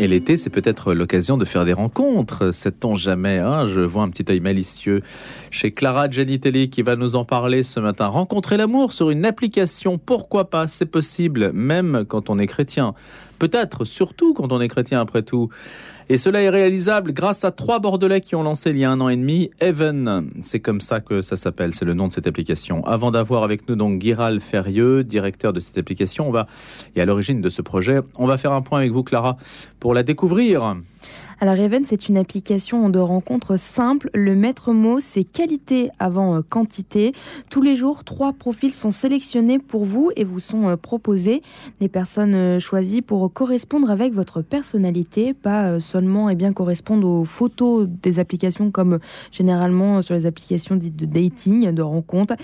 Et l'été, c'est peut-être l'occasion de faire des rencontres. Sait-on jamais hein Je vois un petit œil malicieux chez Clara Gianitelli qui va nous en parler ce matin. Rencontrer l'amour sur une application, pourquoi pas? C'est possible, même quand on est chrétien. Peut-être, surtout quand on est chrétien après tout. Et cela est réalisable grâce à trois Bordelais qui ont lancé il y a un an et demi Even. C'est comme ça que ça s'appelle, c'est le nom de cette application. Avant d'avoir avec nous donc Guiral Ferrieux, directeur de cette application, on va, et à l'origine de ce projet, on va faire un point avec vous Clara pour la découvrir. Alors Raven, c'est une application de rencontre simple. Le maître mot, c'est qualité avant euh, quantité. Tous les jours, trois profils sont sélectionnés pour vous et vous sont euh, proposés. Des personnes euh, choisies pour correspondre avec votre personnalité, pas seulement et eh bien correspondre aux photos des applications comme généralement sur les applications dites de dating, de rencontre.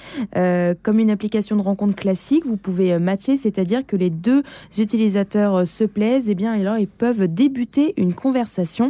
comme une application de rencontre classique, vous pouvez matcher, c'est-à-dire que les deux utilisateurs se plaisent, et eh bien alors ils peuvent débuter une conversation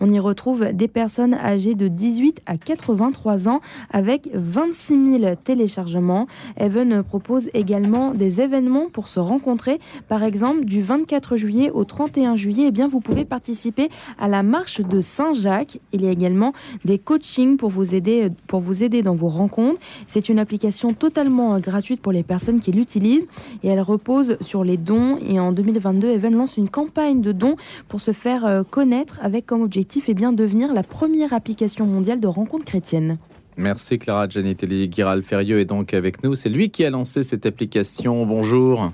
on y retrouve des personnes âgées de 18 à 83 ans avec 26 000 téléchargements. Even propose également des événements pour se rencontrer. Par exemple, du 24 juillet au 31 juillet, eh bien, vous pouvez participer à la marche de Saint-Jacques. Il y a également des coachings pour vous aider, pour vous aider dans vos rencontres. C'est une application totalement gratuite pour les personnes qui l'utilisent et elle repose sur les dons. Et en 2022, Even lance une campagne de dons pour se faire euh, connaître avec comme objectif et bien devenir la première application mondiale de rencontres chrétiennes. Merci Clara Gianitelli. Giral Ferrieux est donc avec nous. C'est lui qui a lancé cette application. Bonjour.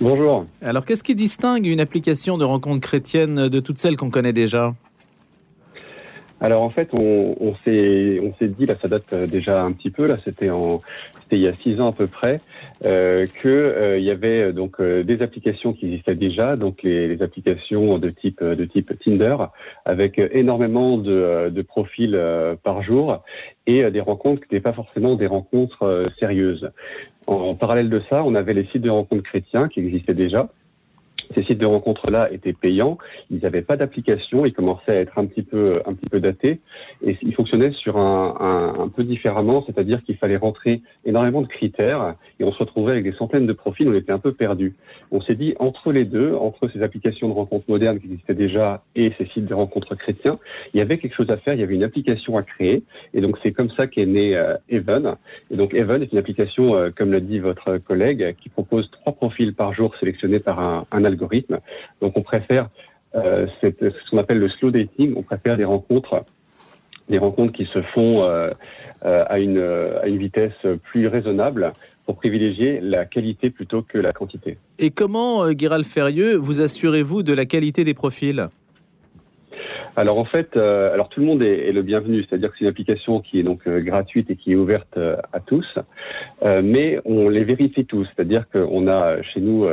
Bonjour. Alors qu'est-ce qui distingue une application de rencontres chrétiennes de toutes celles qu'on connaît déjà? Alors en fait, on, on s'est dit là, ça date euh, déjà un petit peu là, c'était il y a six ans à peu près euh, euh, y avait euh, donc des applications qui existaient déjà, donc les, applications de type de type Tinder avec énormément de, de profils par jour et des rencontres qui n'étaient pas forcément des rencontres sérieuses. en parallèle de ça, on avait les sites de rencontres chrétiens qui existaient déjà ces sites de rencontres-là étaient payants, ils n'avaient pas d'application, ils commençaient à être un petit peu, un petit peu datés, et ils fonctionnaient sur un, un, peu différemment, c'est-à-dire qu'il fallait rentrer énormément de critères, et on se retrouvait avec des centaines de profils, on était un peu perdu. On s'est dit, entre les deux, entre ces applications de rencontres modernes qui existaient déjà et ces sites de rencontres chrétiens, il y avait quelque chose à faire, il y avait une application à créer, et donc c'est comme ça qu'est né euh, Even. Et donc Even est une application, euh, comme l'a dit votre collègue, qui propose trois profils par jour sélectionnés par un, un Donc on préfère euh, ce qu'on appelle le slow dating, on préfère des rencontres des rencontres qui se font euh, euh, à, une, vitesse plus raisonnable pour privilégier la qualité plutôt que la quantité. Et comment, Guéral Ferrieux, vous assurez-vous de la qualité des profils? Alors en fait, euh, alors tout le monde est, le bienvenu, c'est-à-dire que c'est une application qui est donc euh, gratuite et qui est ouverte euh, à tous, mais on les vérifie tous, c'est-à-dire qu'on a chez nous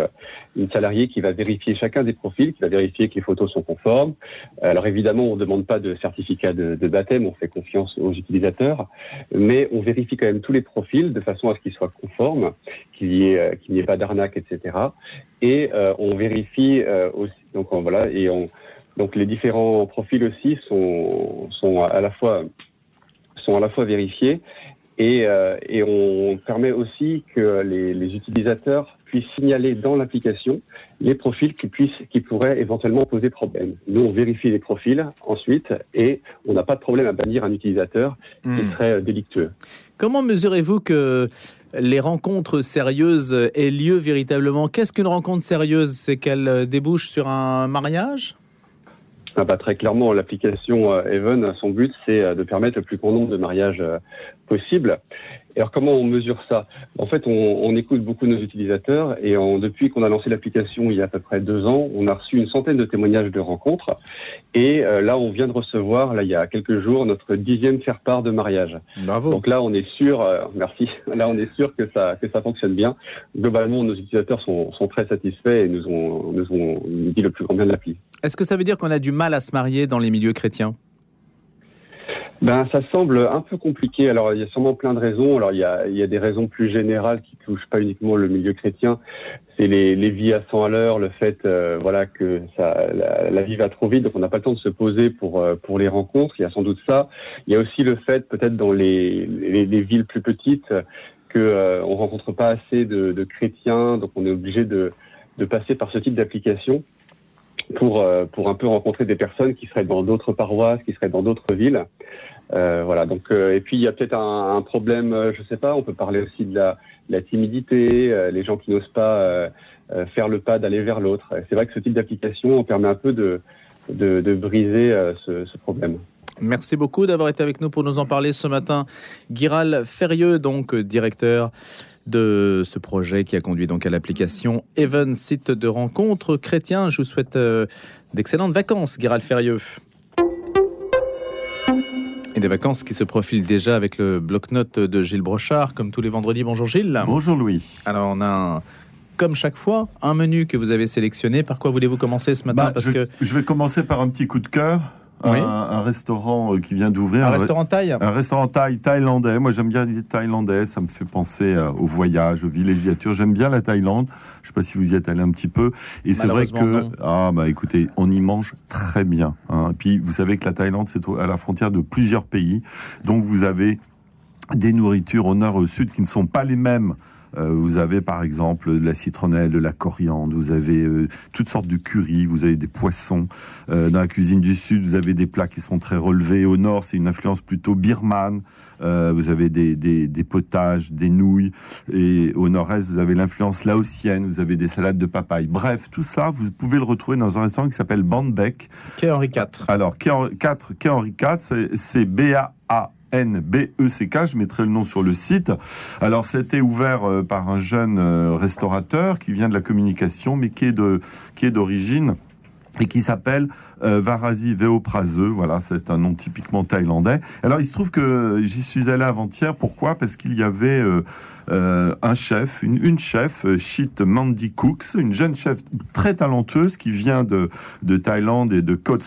une salariée qui va vérifier chacun des profils, qui va vérifier que les photos sont conformes. Alors évidemment, on ne demande pas de certificat de, de, baptême, on fait confiance aux utilisateurs, mais on vérifie quand même tous les profils de façon à ce qu'ils soient conformes, qu'il n'y ait, n'y ait pas d'arnaque, etc. Et on vérifie aussi, donc voilà, et on donc les différents profils aussi sont, sont à la fois sont à la fois vérifiés et, euh, et on permet aussi que les, les, utilisateurs puissent signaler dans l'application les profils qui puissent qui pourraient éventuellement poser problème. Nous on vérifie les profils ensuite et on n'a pas de problème à bannir un utilisateur qui hmm. serait délictueux. Comment mesurez-vous que les rencontres sérieuses aient lieu véritablement? Qu'est-ce qu'une rencontre sérieuse? C'est qu'elle débouche sur un mariage? Ah bah, très clairement, l'application euh, Even, son but, c'est euh, de permettre le plus grand nombre de mariages euh, possible. Et alors comment on mesure ça? En fait, on, on, écoute beaucoup nos utilisateurs et depuis qu'on a lancé l'application il y a à peu près deux ans, on a reçu une centaine de témoignages de rencontres. Et là, on vient de recevoir, là, il y a quelques jours, notre dixième faire-part de mariage. Bravo. Donc là, on est sûr, merci. Là, on est sûr que ça que ça fonctionne bien. Globalement, nos utilisateurs sont, sont très satisfaits et nous ont nous ont dit le plus grand bien de l'appli. Est-ce que ça veut dire qu'on a du mal à se marier dans les milieux chrétiens? Ben, ça semble un peu compliqué. Alors, il y a sûrement plein de raisons. Alors, il y a, il y a des raisons plus générales qui touchent pas uniquement le milieu chrétien. C'est les, les vies à 100 à l'heure, le fait, euh, voilà, que ça, la, vie va trop vite, donc on n'a pas le temps de se poser pour euh, pour les rencontres. Il y a sans doute ça. Il y a aussi le fait, peut-être dans les, les, les villes plus petites, que euh, on rencontre pas assez de, de chrétiens, donc on est obligé de de passer par ce type d'application. Pour pour un peu rencontrer des personnes qui seraient dans d'autres paroisses, qui seraient dans d'autres villes. voilà. Donc et puis il y a peut-être un, problème, je sais pas. On peut parler aussi de la, timidité, les gens qui n'osent pas faire le pas d'aller vers l'autre. C'est vrai que ce type d'application permet un peu de de, de briser ce, ce problème. Merci beaucoup d'avoir été avec nous pour nous en parler ce matin. Giral Ferrieux, donc directeur de ce projet qui a conduit donc à l'application Even, site de rencontre chrétien. Je vous souhaite euh, d'excellentes vacances, Giral Ferrieux. Et des vacances qui se profilent déjà avec le bloc-notes de Gilles Brochard, comme tous les vendredis. Bonjour Gilles. Bonjour Louis. Alors on a comme chaque fois, un menu que vous avez sélectionné. Par quoi voulez-vous commencer ce matin? Bah, Parce que... je vais commencer par un petit coup de cœur un, restaurant euh, qui vient d'ouvrir. Un, restaurant thaï Un restaurant thaï, thaïlandais. Moi, j'aime bien les thaïlandais. Ça me fait penser euh, au voyage, aux villégiatures. J'aime bien la Thaïlande. Je ne sais pas si vous y êtes allé un petit peu. Et c'est vrai que, ah, bah, écoutez, on y mange très bien. Hein. Puis, vous savez que la Thaïlande, c'est à la frontière de plusieurs pays. Donc, vous avez des nourritures au nord et au sud qui ne sont pas les mêmes vous avez par exemple de la citronnelle, de la coriandre, vous avez euh, toutes sortes de curry, vous avez des poissons. Euh, dans la cuisine du sud, vous avez des plats qui sont très relevés. Au nord, c'est une influence plutôt birmane. vous avez des, des, des, potages, des nouilles. Et au nord-est, vous avez l'influence laotienne, vous avez des salades de papaye. Bref, tout ça, vous pouvez le retrouver dans un restaurant qui s'appelle Bandbeck. Quai Henri IV. Alors, Quai Henri IV, c'est B-A-A. N-B-E-C-K, je mettrai le nom sur le site. Alors, c'était ouvert euh, par un jeune euh, restaurateur qui vient de la communication, mais qui est de, qui est d'origine et qui s'appelle euh, Varasi Veopraseux. Voilà, c'est un nom typiquement thaïlandais. Alors, il se trouve que j'y suis allé avant-hier. Pourquoi? Parce qu'il y avait euh, un chef, une, chef, Chit euh, Mandy Cooks, une jeune chef très talentueuse qui vient de, de Thaïlande et de Koh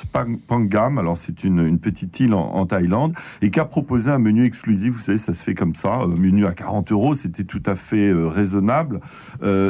Pangam. Alors c'est une, petite île en, Thaïlande et qui a proposé un menu exclusif. Vous savez, ça se fait comme ça, un menu à 40 euros, c'était tout à fait euh, raisonnable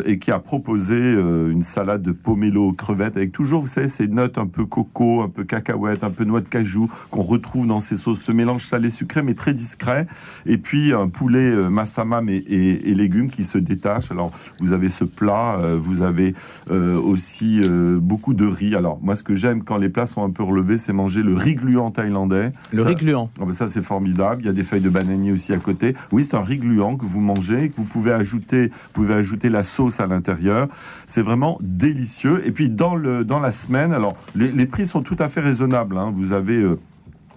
et qui a proposé une salade de pomelo crevettes avec toujours, vous savez, ces notes un peu coco, un peu cacahuète, un peu noix de cajou qu'on retrouve dans ces sauces, ce mélange salé sucré mais très discret. Et puis un poulet massamam et, et et, légumes qui se détachent. Alors, vous avez ce plat, euh, vous avez euh, aussi euh, beaucoup de riz. Alors, moi, ce que j'aime quand les plats sont un peu relevés, c'est manger le riz gluant thaïlandais. Le riz gluant. Oh, ben ça, c'est formidable. Il y a des feuilles de bananier aussi à côté. Oui, c'est un riz gluant que vous mangez, que vous pouvez ajouter, vous pouvez ajouter la sauce à l'intérieur. C'est vraiment délicieux. Et puis, dans, le, dans la semaine, alors, les, prix sont tout à fait raisonnables. Hein. Vous avez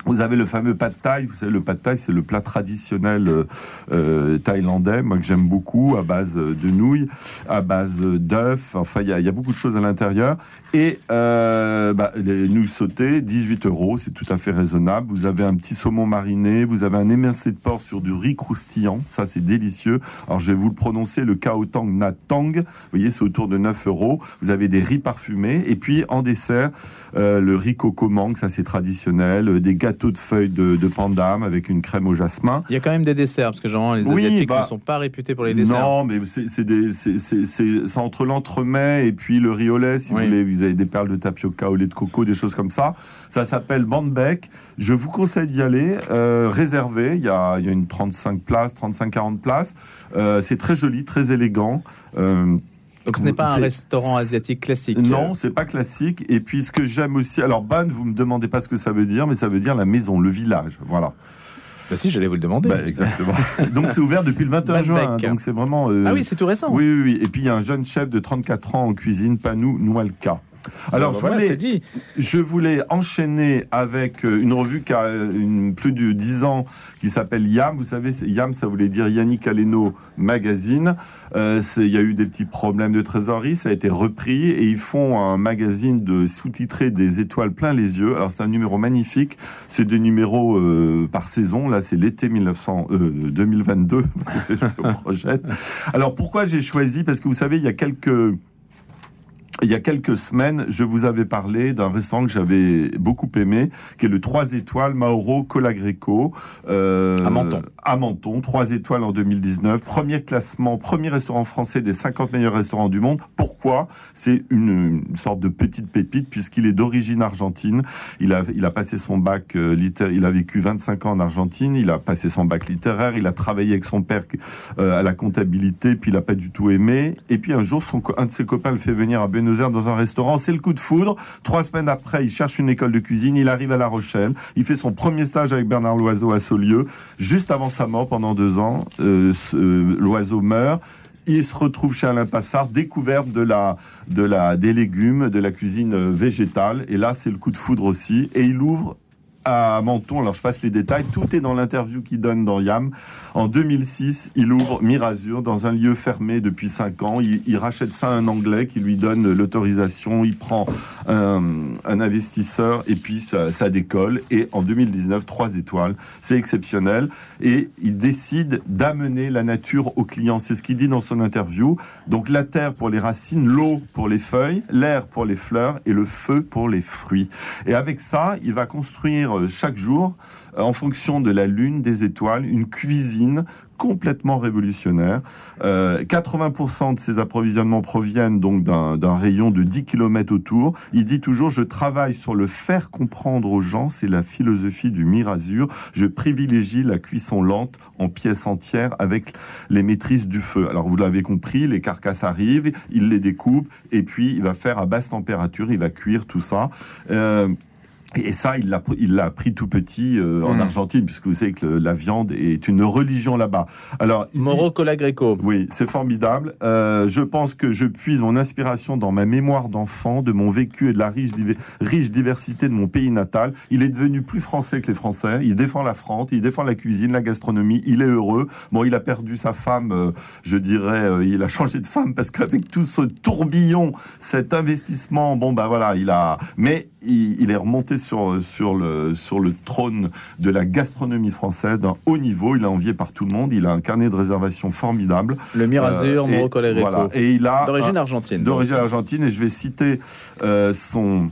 vous avez le fameux pad thai. Vous savez, le pad thai, c'est le plat traditionnel euh, euh, thaïlandais, moi que j'aime beaucoup, à base de nouilles, à base d'œufs. Enfin, il y, a beaucoup de choses à l'intérieur. Et euh, bah, les nouilles sautées, 18 euros, c'est tout à fait raisonnable. Vous avez un petit saumon mariné, vous avez un émincé de porc sur du riz croustillant, ça c'est délicieux. Alors je vais vous le prononcer, le Tang Na Tang. Vous voyez, c'est autour de 9 euros. Vous avez des riz parfumés. Et puis en dessert, euh, le riz coco mangue, ça c'est traditionnel. Des gâteaux de feuilles de, de, pandame avec une crème au jasmin. Il y a quand même des desserts, parce que genre, les Asiatiques bah, ne sont pas réputés pour les desserts. Non, mais c'est entre l'entremet et puis le riz au lait, si vous voulez vous avez des perles de tapioca au lait de coco, des choses comme ça. Ça s'appelle Bandbeck. Je vous conseille d'y aller. Euh, réservé, il y, a, il y a une 35 places, 35-40 places. Euh, c'est très joli, très élégant. Euh, donc ce n'est pas un restaurant asiatique classique. Non, c'est pas classique. Et puis ce que j'aime aussi, alors Ban, vous me demandez pas ce que ça veut dire, mais ça veut dire la maison, le village. Voilà. Bah si, j'allais vous le demander. Bah, exactement. donc c'est ouvert depuis le 21 juin. Hein, donc c'est vraiment. ah oui, c'est tout récent. Oui, oui, oui. Et puis il y a un jeune chef de 34 ans en cuisine, Panou Noualka. Alors, je, voulais, dit. je voulais enchaîner avec euh, une revue qui a euh, une, plus de 10 ans qui s'appelle YAM. Vous savez, YAM, ça voulait dire Yannick Aleno Magazine. Euh, il y a eu des petits problèmes de trésorerie, ça a été repris et ils font un magazine de sous-titré des étoiles plein les yeux. Alors, c'est un numéro magnifique. C'est des numéros par saison. Là, c'est l'été 2022. je projette. Alors, pourquoi j'ai choisi? Parce que vous savez, il y a quelques il y a quelques semaines, je vous avais parlé d'un restaurant que j'avais beaucoup aimé, qui est le 3 étoiles Mauro Colagreco. Euh, à Menton. À Menton, 3 étoiles en 2019. Premier classement, premier restaurant français des 50 meilleurs restaurants du monde. Pourquoi? C'est une, sorte de petite pépite, puisqu'il est d'origine argentine. Il a, il a passé son bac euh, littéraire, il a vécu 25 ans en Argentine, il a passé son bac littéraire, il a travaillé avec son père euh, à la comptabilité, puis il a pas du tout aimé. Et puis un jour, son, un de ses copains le fait venir à Buenos Dans un restaurant. C'est le coup de foudre. Trois semaines après, il cherche une école de cuisine. Il arrive à La Rochelle. Il fait son premier stage avec Bernard Loiseau à Saulieu. Juste avant sa mort, pendant deux ans, euh, Loiseau meurt il se retrouve chez Alain Passard, découverte de la, de la, des légumes, de la cuisine végétale. Et là, c'est le coup de foudre aussi. Et il ouvre à Menton. Alors je passe les détails. Tout est dans l'interview qu'il donne dans YAM. En 2006, il ouvre Mirazur dans un lieu fermé depuis 5 ans. Il, rachète ça à un Anglais qui lui donne l'autorisation. Il prend un, investisseur et puis ça, décolle. Et en 2019, 3 étoiles. C'est exceptionnel. Et il décide d'amener la nature aux clients. C'est ce qu'il dit dans son interview. Donc la terre pour les racines, l'eau pour les feuilles, l'air pour les fleurs et le feu pour les fruits. Et avec ça, il va construire euh, chaque jour, euh, en fonction de la lune, des étoiles, une cuisine complètement révolutionnaire. 80% euh, de ces approvisionnements proviennent donc d'un rayon de 10 km autour. Il dit toujours, je travaille sur le faire comprendre aux gens, c'est la philosophie du Mirazur. Je privilégie la cuisson lente en pièces entières avec les maîtrises du feu. Alors vous l'avez compris, les carcasses arrivent, il les découpe et puis il va faire à basse température, il va cuire tout ça. Et ça, il l'a, il l'a appris tout petit euh, en hmm. Argentine, puisque vous savez que la viande est une religion là-bas. Alors, Moro Colagreco. Oui, c'est formidable. Euh, je pense que je puise mon inspiration dans ma mémoire d'enfant, de mon vécu et de la riche, riche diversité de mon pays natal. Il est devenu plus français que les Français. Il défend la France, il défend la cuisine, la gastronomie. Il est heureux. Bon, il a perdu sa femme, euh, je dirais, il a changé de femme parce qu'avec tout ce tourbillon, cet investissement, bon, bah voilà, il a. Mais il, il est remonté sur, sur, le, sur le trône de la gastronomie française d'un haut niveau. Il est envié par tout le monde. Il a un carnet de réservation formidable. Le Mirazur, euh, voilà. Et il a d'origine argentine. D'origine argentine. Et je vais citer euh, son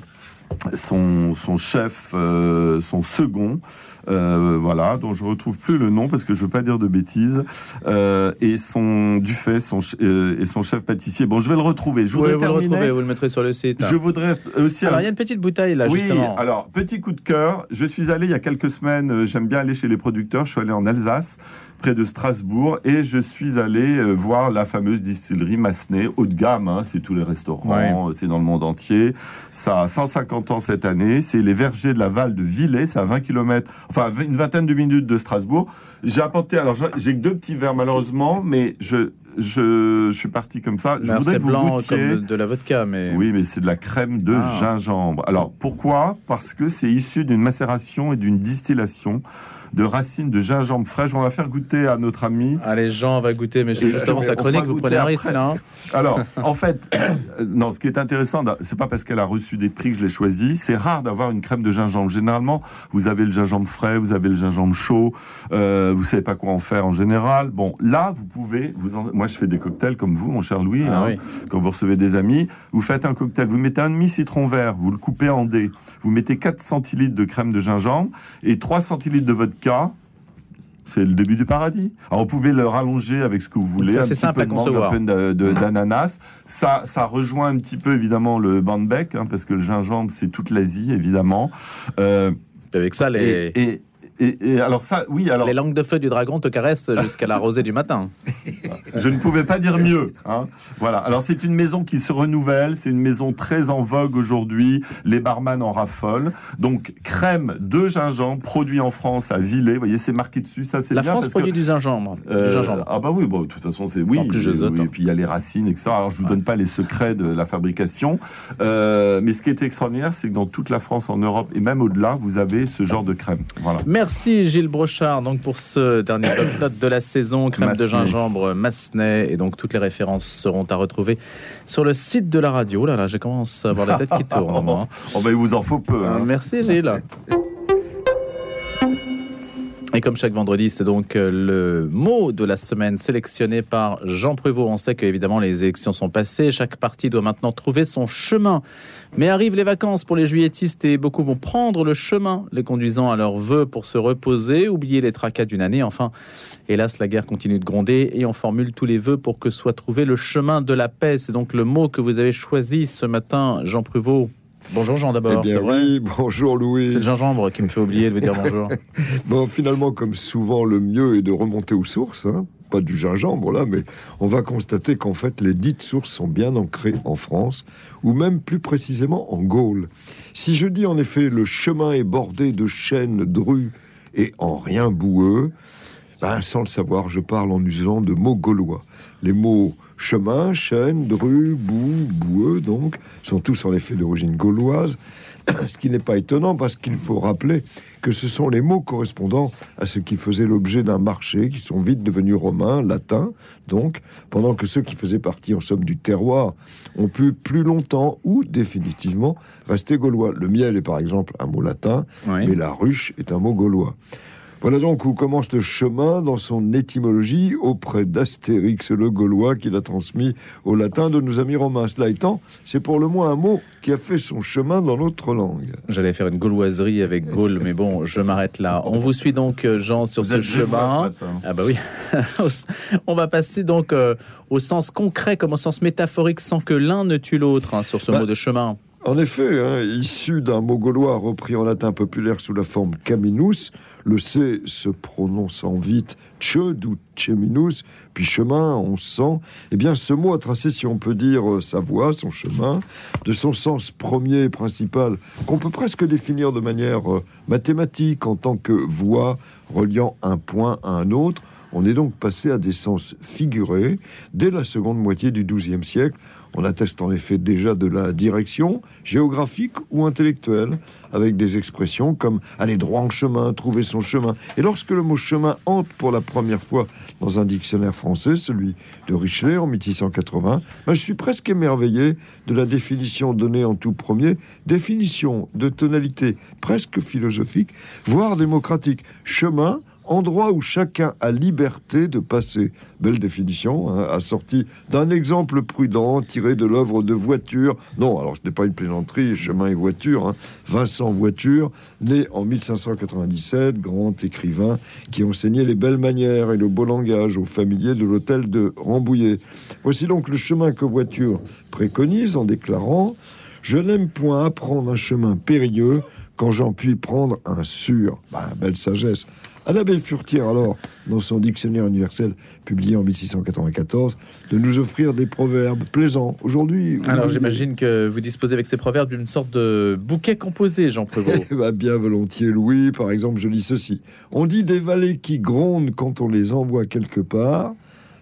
son, son chef, euh, son second, euh, voilà, dont je retrouve plus le nom parce que je veux pas dire de bêtises, euh, et son du fait, son euh, et son chef pâtissier. Bon, je vais le retrouver. Je voudrais vous le retrouvez, vous le mettrez sur le site. Je voudrais aussi. Alors, il y a une petite bouteille là, oui, justement. Alors, petit coup de cœur. Je suis allé il y a quelques semaines. J'aime bien aller chez les producteurs. Je suis allé en Alsace près de Strasbourg et je suis allé voir la fameuse distillerie Massenet, haut de gamme, hein, c'est tous les restaurants, c'est dans le monde entier. Ça a 150 ans cette année, c'est les vergers de la Val de Villers, c'est à 20 km, enfin une vingtaine de minutes de Strasbourg. J'ai apporté, alors j'ai que deux petits verres malheureusement, mais je, je, je suis parti comme ça. Je voudrais que vous blanc comme de, la vodka, mais oui, mais c'est de la crème de ah. gingembre. Alors pourquoi? Parce que c'est issu d'une macération et d'une distillation de racines de gingembre fraîche. On va faire goûter à notre ami. Allez, Jean va goûter, mais c'est justement sa chronique, vous prenez un risque là. Hein. Alors, en fait, euh, non, ce qui est intéressant, c'est pas parce qu'elle a reçu des prix que je l'ai choisi. C'est rare d'avoir une crème de gingembre. Généralement, vous avez le gingembre frais, vous avez le gingembre chaud, euh, vous savez pas quoi en faire en général. Bon, là, vous pouvez, vous moi je fais des cocktails comme vous, mon cher Louis, ah hein. quand vous recevez des amis, vous faites un cocktail, vous mettez un demi citron vert, vous le coupez en dés, vous mettez 4 centilitres de crème de gingembre et 3 centilitres de c'est le début du paradis. Alors, vous pouvez le rallonger avec ce que vous voulez. c'est simple à concevoir. Un peu d'ananas. Ça, ça rejoint un petit peu, évidemment, le bandbec, hein, parce que le gingembre, c'est toute l'Asie, évidemment. Euh, avec ça, les... Et, alors ça, oui, alors les langues de feu du dragon te caressent jusqu'à la rosée du matin. Je ne pouvais pas dire mieux. Hein. Voilà. Alors c'est une maison qui se renouvelle, c'est une maison très en vogue aujourd'hui. Les barman en raffolent. Donc crème de gingembre produit en France à Villers. Vous voyez, c'est marqué dessus. Ça c'est La France produit du gingembre. Euh, ah bah oui, bon, de toute façon c'est oui. En plus, je oui, Et puis il y a les racines, etc. Alors je vous donne pas les secrets de la fabrication, euh, mais ce qui est extraordinaire, c'est que dans toute la France, en Europe et même au-delà, vous avez ce genre de crème. Voilà. Merci Gilles Brochard donc pour ce dernier note de la saison, crème de gingembre Massenet. Et donc toutes les références seront à retrouver sur le site de la radio. Là, là, je commence à avoir la tête qui tourne. Moi. Hein. oh ben, il vous en faut peu. Hein. Merci Gilles. Et comme chaque vendredi, c'est donc euh, le mot de la semaine sélectionné par Jean Prévost. On sait que évidemment les élections sont passées, chaque parti doit maintenant trouver son chemin. Mais arrivent les vacances pour les juilletistes et beaucoup vont prendre le chemin, les conduisant à leurs vœux pour se reposer, oublier les tracas d'une année. Enfin, hélas, la guerre continue de gronder et on formule tous les vœux pour que soit trouvé le chemin de la paix. C'est donc le mot que vous avez choisi ce matin, Jean Prévost. Bonjour Jean d'abord. Eh bien oui, bonjour Louis. C'est le gingembre qui me fait oublier de vous dire bonjour. bon, finalement, comme souvent, le mieux est de remonter aux sources. Hein pas du gingembre là, mais on va constater qu'en fait les dites sources sont bien ancrées en France, ou même plus précisément en Gaule. Si je dis en effet le chemin est bordé de chênes, drues et en rien boueux, ben, sans le savoir, je parle en usant de mots gaulois. Les mots chemin, chêne, dru, boue, boueux, donc, sont tous en effet d'origine gauloise, ce qui n'est pas étonnant parce qu'il faut rappeler que ce sont les mots correspondant à ce qui faisait l'objet d'un marché, qui sont vite devenus romains, latins, donc, pendant que ceux qui faisaient partie en somme du terroir ont pu plus longtemps ou définitivement rester gaulois. Le miel est par exemple un mot latin, Oui. mais la ruche est un mot gaulois. Voilà donc où commence le chemin dans son étymologie auprès d'Astérix le Gaulois qui l'a transmis au latin de nos amis romains. Cela étant, c'est pour le moins un mot qui a fait son chemin dans notre langue. J'allais faire une gauloiserie avec Gaulle, mais bon, je m'arrête là. On vous suit donc, euh, Jean, sur Vous ce chemin. ce matin. Ah bah oui. On va passer donc euh, au sens concret comme au sens métaphorique sans que l'un ne tue l'autre hein, sur ce Bah, mot de chemin. En effet, hein, issu d'un mot gaulois repris en latin populaire sous la forme caminus, le C se prononçant vite chud ou cheminus, puis chemin, on sent, eh bien ce mot a tracé, si on peut dire, sa voie, son chemin, de son sens premier et principal, qu'on peut presque définir de manière euh, mathématique en tant que voie reliant un point à un autre. On est donc passé à des sens figurés dès la seconde moitié du XIIe siècle. On atteste en effet déjà de la direction géographique ou intellectuelle, avec des expressions comme aller droit en chemin, trouver son chemin. Et lorsque le mot chemin entre pour la première fois dans un dictionnaire français, celui de Richelet en 1680, ben, je suis presque émerveillé de la définition donnée en tout premier, définition de tonalité presque philosophique, voire démocratique. Chemin, endroit où chacun a liberté de passer. Belle définition, hein, assortie d'un exemple prudent tiré de l'œuvre de Voiture. Non, alors ce n'est pas une plaisanterie, chemin et voiture. hein. Vincent Voiture, né en 1597, grand écrivain qui enseignait les belles manières et le beau langage aux familiers de l'hôtel de Rambouillet. Voici donc le chemin que Voiture préconise en déclarant Je n'aime point apprendre un chemin périlleux quand j'en puis prendre un sûr. Bah, belle sagesse. À l'abbé Furtière, alors, dans son dictionnaire universel publié en 1694, de nous offrir des proverbes plaisants. Aujourd'hui, Alors j'imagine que vous disposez avec ces proverbes d'une sorte de bouquet composé, Jean Prévost. Eh ben, bien volontiers, Louis. Par exemple, je lis ceci. On dit des vallées qui grondent quand on les envoie quelque part,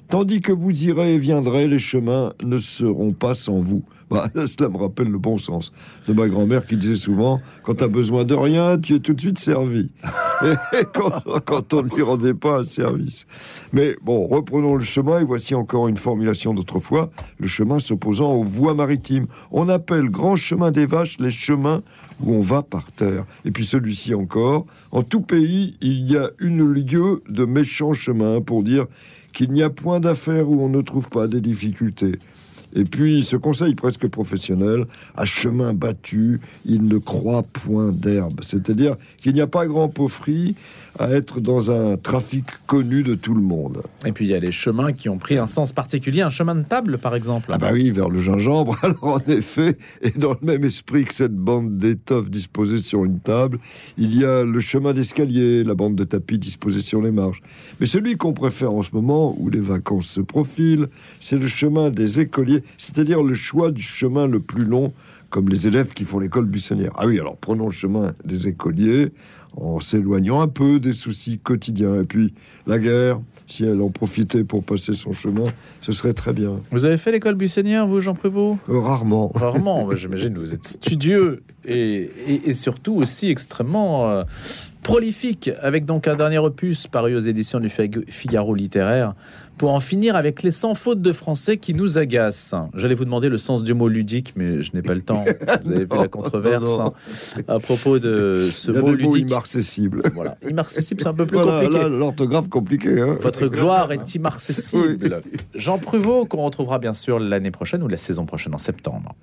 tandis que vous irez et viendrez, les chemins ne seront pas sans vous. Bah, cela me rappelle le bon sens de ma grand-mère qui disait souvent quand tu as besoin de rien, tu es tout de suite servi. Quand, quand on ne lui rendait pas un service. Mais bon, reprenons le chemin et voici encore une formulation d'autrefois le chemin s'opposant aux voies maritimes. On appelle grand chemin des vaches les chemins où on va par terre. Et puis celui-ci encore, en tout pays, il y a une lieue de méchants chemins pour dire qu'il n'y a point d'affaires où on ne trouve pas des difficultés. Et puis, ce conseil presque professionnel, à chemin battu, il ne croit point d'herbe. C'est-à-dire qu'il n'y a pas grand pauvrerie à être dans un trafic connu de tout le monde. Et puis il y a les chemins qui ont pris un sens particulier, un chemin de table par exemple. Ah bah oui, vers le gingembre. Alors en effet, et dans le même esprit que cette bande d'étoffes disposée sur une table, il y a le chemin d'escalier, la bande de tapis disposée sur les marges. Mais celui qu'on préfère en ce moment, où les vacances se profilent, c'est le chemin des écoliers, c'est-à-dire le choix du chemin le plus long, comme les élèves qui font l'école buissonnière. Ah oui, alors prenons le chemin des écoliers, en s'éloignant un peu des soucis quotidiens. Et puis la guerre, si elle en profitait pour passer son chemin, ce serait très bien. Vous avez fait l'école buissonnière, vous, Jean Prévost? Euh, rarement. Rarement, bah, j'imagine que vous êtes studieux et, et- et surtout aussi extrêmement euh, prolifique, avec donc un dernier opus paru aux éditions du Fig- Figaro littéraire, pour en finir avec les sans fautes de français qui nous agacent. J'allais vous demander le sens du mot ludique, mais je n'ai pas le temps. Vous avez vu la controverse non, non. hein, à propos de ce Il y a mot des mots ludique. immarcessibles. Voilà, immarcessible, c'est un peu plus Voilà, compliqué. l'orthographe compliqué. Hein. Votre gloire est immarcessible. Jean Pruvot, qu'on retrouvera bien sûr l'année prochaine ou la saison prochaine en septembre.